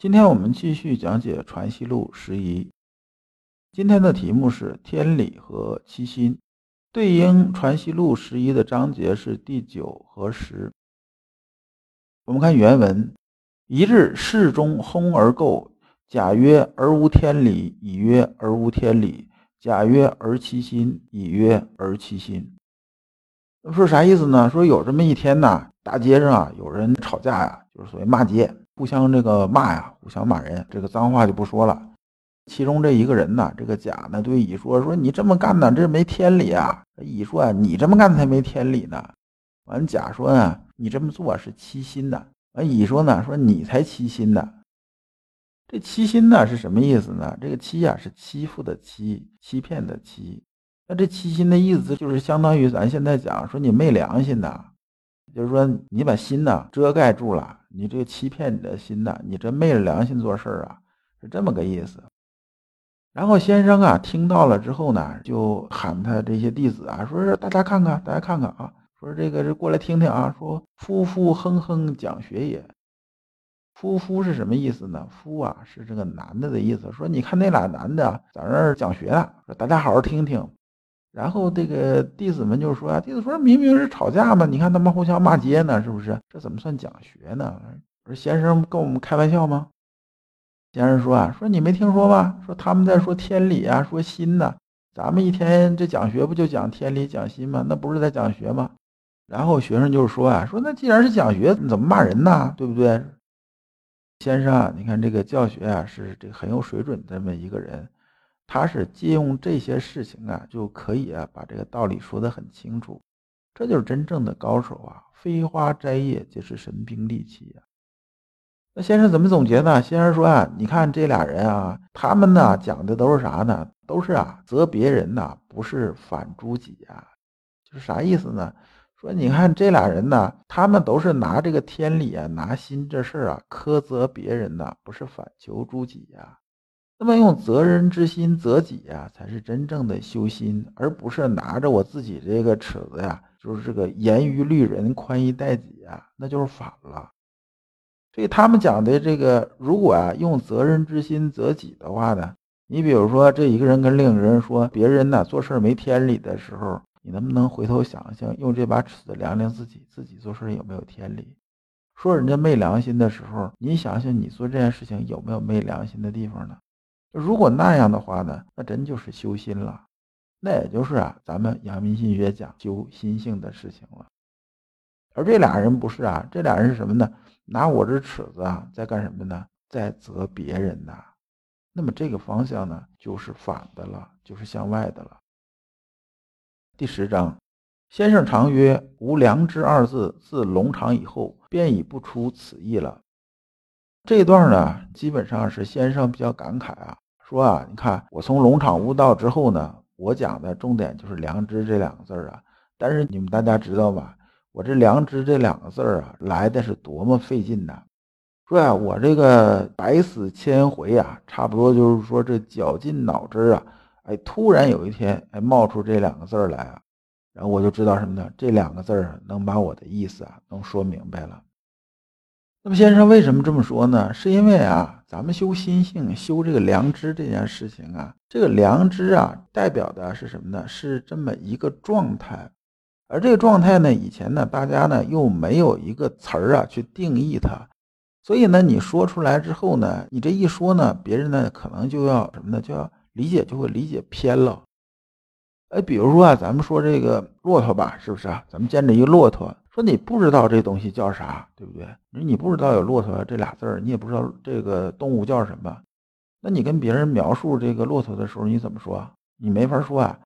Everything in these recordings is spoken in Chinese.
今天我们继续讲解《传习录》十一。今天的题目是天理和七心，对应《传习录》十一的章节是第九和十。我们看原文：一日，室中烘而垢，甲曰：“而无天理。”乙曰：“而无天理。”甲曰：“而其心。”乙曰：“而其心。”说啥意思呢？说有这么一天呐，大街上啊有人吵架呀，就是所谓骂街。互相这个骂呀，互相骂人，这个脏话就不说了。其中这一个人呢，这个甲呢对乙说：“说你这么干呢，这没天理啊。”乙说：“啊，你这么干才没天理呢。”完，甲说：“呢，你这么做是欺心的。”完，乙说：“呢，说你才欺心呢。”这欺心呢是什么意思呢？这个欺呀是欺负的欺，欺骗的欺。那这欺心的意思就是相当于咱现在讲说你没良心呐，就是说你把心呢遮盖住了。你这个欺骗你的心呐，你这昧着良心做事儿啊，是这么个意思。然后先生啊听到了之后呢，就喊他这些弟子啊，说是大家看看，大家看看啊，说这个是过来听听啊，说夫妇哼哼讲学也。夫夫是什么意思呢？夫啊是这个男的的意思。说你看那俩男的在那儿讲学呢，说大家好好听听。然后这个弟子们就说啊，弟子说明明是吵架嘛，你看他们互相骂街呢，是不是？这怎么算讲学呢？说先生跟我们开玩笑吗？先生说啊，说你没听说吗？说他们在说天理啊，说心呢。咱们一天这讲学不就讲天理讲心吗？那不是在讲学吗？然后学生就说啊，说那既然是讲学，你怎么骂人呢？对不对？先生啊，你看这个教学啊，是这个很有水准的这么一个人。他是借用这些事情啊，就可以啊把这个道理说得很清楚，这就是真正的高手啊！飞花摘叶皆是神兵利器呀。那先生怎么总结呢？先生说啊，你看这俩人啊，他们呢讲的都是啥呢？都是啊责别人呐，不是反诸己啊。就是啥意思呢？说你看这俩人呢，他们都是拿这个天理啊，拿心这事儿啊苛责别人呐，不是反求诸己呀。那么用责人之心责己呀，才是真正的修心，而不是拿着我自己这个尺子呀，就是这个严于律人，宽以待己呀，那就是反了。所以他们讲的这个，如果啊用责人之心责己的话呢，你比如说这一个人跟另一个人说别人呢做事没天理的时候，你能不能回头想想，用这把尺子量量自己，自己做事有没有天理？说人家没良心的时候，你想想你做这件事情有没有没良心的地方呢？如果那样的话呢，那真就是修心了，那也就是啊，咱们阳明心学讲修心性的事情了。而这俩人不是啊，这俩人是什么呢？拿我这尺子啊，在干什么呢？在责别人呐。那么这个方向呢，就是反的了，就是向外的了。第十章，先生常曰：“无良知二字，自龙场以后，便已不出此意了。”这一段呢，基本上是先生比较感慨啊，说啊，你看我从龙场悟道之后呢，我讲的重点就是良知这两个字儿啊。但是你们大家知道吧，我这良知这两个字儿啊，来的是多么费劲呐！说呀，我这个百死千回啊，差不多就是说这绞尽脑汁啊，哎，突然有一天哎冒出这两个字儿来啊，然后我就知道什么呢？这两个字儿能把我的意思啊，能说明白了。那么先生为什么这么说呢？是因为啊，咱们修心性、修这个良知这件事情啊，这个良知啊，代表的是什么呢？是这么一个状态，而这个状态呢，以前呢，大家呢又没有一个词儿啊去定义它，所以呢，你说出来之后呢，你这一说呢，别人呢可能就要什么呢？就要理解，就会理解偏了。哎，比如说啊，咱们说这个骆驼吧，是不是啊？咱们见着一个骆驼。说你不知道这东西叫啥，对不对？你不知道有骆驼这俩字儿，你也不知道这个动物叫什么，那你跟别人描述这个骆驼的时候，你怎么说？你没法说啊。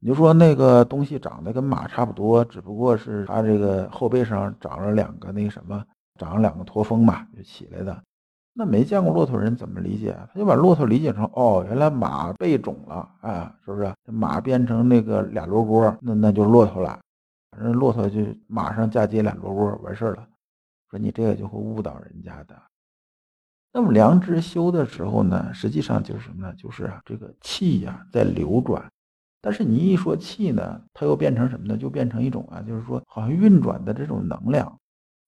你就说那个东西长得跟马差不多，只不过是它这个后背上长了两个那什么，长了两个驼峰嘛，就起来的。那没见过骆驼人怎么理解？他就把骆驼理解成哦，原来马背肿了啊，是不是？马变成那个俩罗锅，那那就是骆驼了。反正骆驼就马上嫁接俩罗窝完事儿了。说你这个就会误导人家的。那么良知修的时候呢，实际上就是什么呢？就是啊，这个气呀在流转。但是你一说气呢，它又变成什么呢？就变成一种啊，就是说好像运转的这种能量。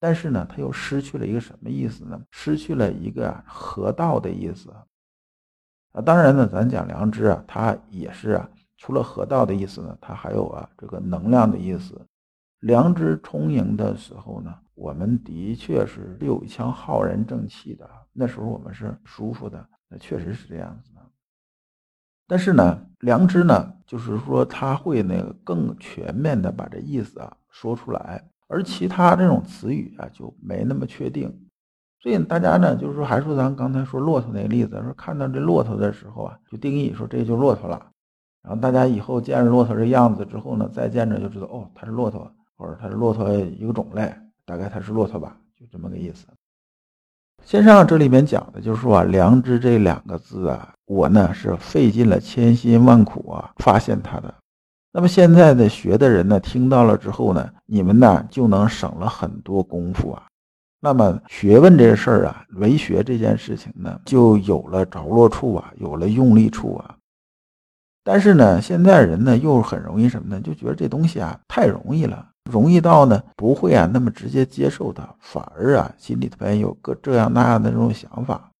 但是呢，它又失去了一个什么意思呢？失去了一个河道的意思。啊，当然呢，咱讲良知啊，它也是啊，除了河道的意思呢，它还有啊这个能量的意思。良知充盈的时候呢，我们的确是有一腔浩然正气的，那时候我们是舒服的，那确实是这样子的。但是呢，良知呢，就是说他会那个更全面的把这意思啊说出来。而其他这种词语啊，就没那么确定，所以大家呢，就是说，还说咱刚才说骆驼那个例子，说看到这骆驼的时候啊，就定义说这就骆驼了。然后大家以后见着骆驼这样子之后呢，再见着就知道哦，它是骆驼，或者它是骆驼一个种类，大概它是骆驼吧，就这么个意思。先生这里面讲的就是说啊，良知这两个字啊，我呢是费尽了千辛万苦啊，发现它的。那么现在的学的人呢，听到了之后呢，你们呢就能省了很多功夫啊。那么学问这事儿啊，为学这件事情呢，就有了着落处啊，有了用力处啊。但是呢，现在人呢又很容易什么呢？就觉得这东西啊太容易了，容易到呢不会啊那么直接接受它，反而啊心里头边有个这样那样的这种想法。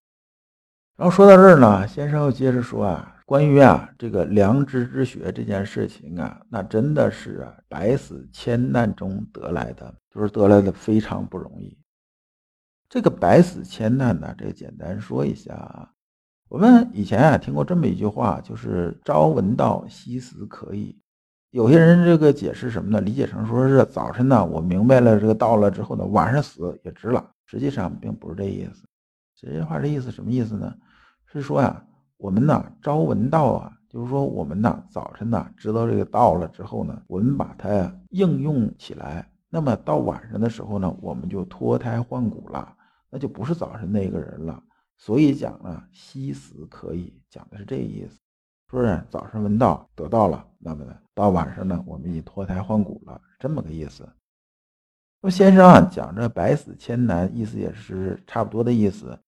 然后说到这儿呢，先生又接着说啊。关于啊这个良知之学这件事情啊，那真的是啊百死千难中得来的，就是得来的非常不容易。这个百死千难呢，这个简单说一下啊。我们以前啊听过这么一句话，就是朝闻道，夕死可矣。有些人这个解释什么呢？理解成说是早晨呢我明白了这个道了之后呢，晚上死也值了。实际上并不是这意思。这句话这意思什么意思呢？是说呀。我们呢，朝闻道啊，就是说我们呢，早晨呢知道这个道了之后呢，我们把它应用起来，那么到晚上的时候呢，我们就脱胎换骨了，那就不是早晨那个人了。所以讲呢，夕死可以讲的是这意思，说是早上闻道得到了，那么呢，到晚上呢，我们已脱胎换骨了，这么个意思。那么先生啊讲这百死千难，意思也是差不多的意思。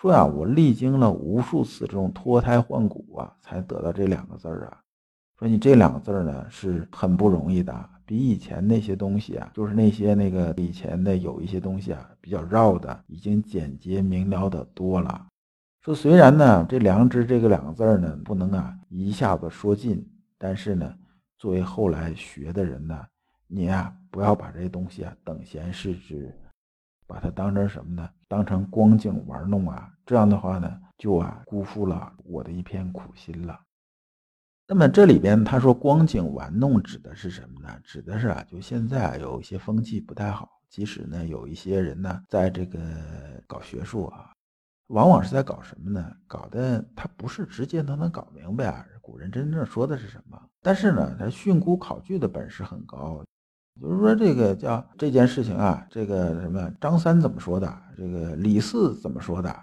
说呀，我历经了无数次这种脱胎换骨啊，才得到这两个字儿啊。说你这两个字儿呢，是很不容易的，比以前那些东西啊，就是那些那个以前的有一些东西啊，比较绕的，已经简洁明了的多了。说虽然呢，这良知这个两个字呢，不能啊一下子说尽，但是呢，作为后来学的人呢，你啊不要把这些东西啊等闲视之。把它当成什么呢？当成光景玩弄啊！这样的话呢，就啊辜负了我的一片苦心了。那么这里边他说光景玩弄指的是什么呢？指的是啊，就现在啊有一些风气不太好，即使呢有一些人呢在这个搞学术啊，往往是在搞什么呢？搞的他不是直接能能搞明白啊，古人真正说的是什么？但是呢，他训诂考据的本事很高。就是说，这个叫这件事情啊，这个什么张三怎么说的？这个李四怎么说的？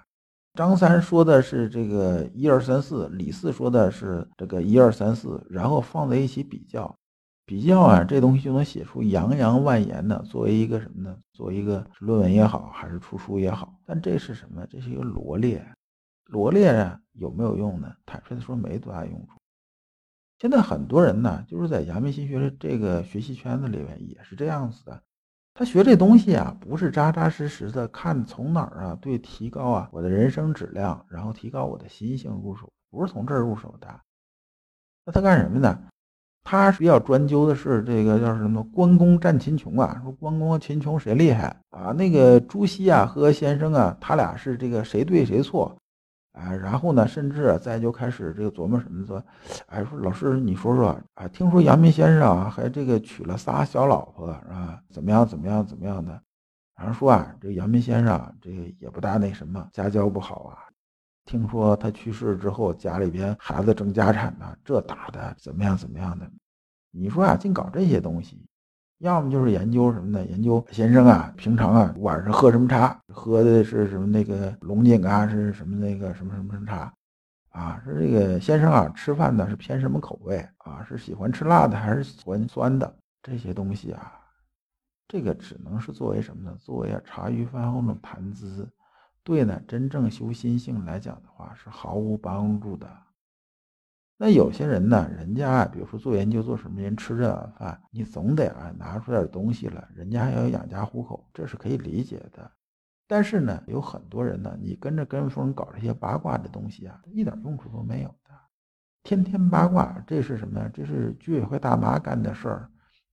张三说的是这个一二三四，李四说的是这个一二三四，然后放在一起比较，比较啊，这东西就能写出洋洋万言的，作为一个什么呢？作为一个论文也好，还是出书也好。但这是什么？这是一个罗列，罗列啊，有没有用呢？坦率的说，没多大用处。现在很多人呢，就是在阳明心学这个学习圈子里面也是这样子的。他学这东西啊，不是扎扎实实的看从哪儿啊，对提高啊我的人生质量，然后提高我的心性入手，不是从这儿入手的。那他干什么呢？他比较专究的是这个叫什么关公战秦琼啊，说关公和秦琼谁厉害啊？那个朱熹啊和先生啊，他俩是这个谁对谁错？啊，然后呢，甚至再就开始这个琢磨什么说，哎，说老师你说说啊，听说阳明先生啊还这个娶了仨小老婆是吧？怎么样怎么样怎么样的？然后说啊，这个阳明先生这个也不大那什么，家教不好啊。听说他去世之后，家里边孩子争家产呢，这打的怎么样怎么样的？你说啊，净搞这些东西，要么就是研究什么呢？研究先生啊，平常啊晚上喝什么茶？喝的是什么那个龙井啊，是什么那个什么什么茶？啊，是这个先生啊，吃饭呢是偏什么口味啊？是喜欢吃辣的还是喜欢酸的？这些东西啊，这个只能是作为什么呢？作为茶余饭后的谈资，对呢真正修心性来讲的话是毫无帮助的。那有些人呢，人家啊，比如说做研究做什么人吃这碗饭，你总得啊拿出点东西来，人家还要养家糊口，这是可以理解的。但是呢，有很多人呢，你跟着跟风搞这些八卦的东西啊，一点用处都没有的。天天八卦，这是什么呀？这是居委会大妈干的事儿，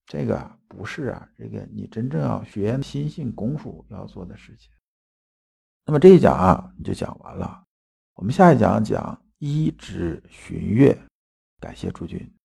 这个不是啊，这个你真正要学心性功夫要做的事情。那么这一讲啊，你就讲完了。我们下一讲讲一指寻月，感谢诸君。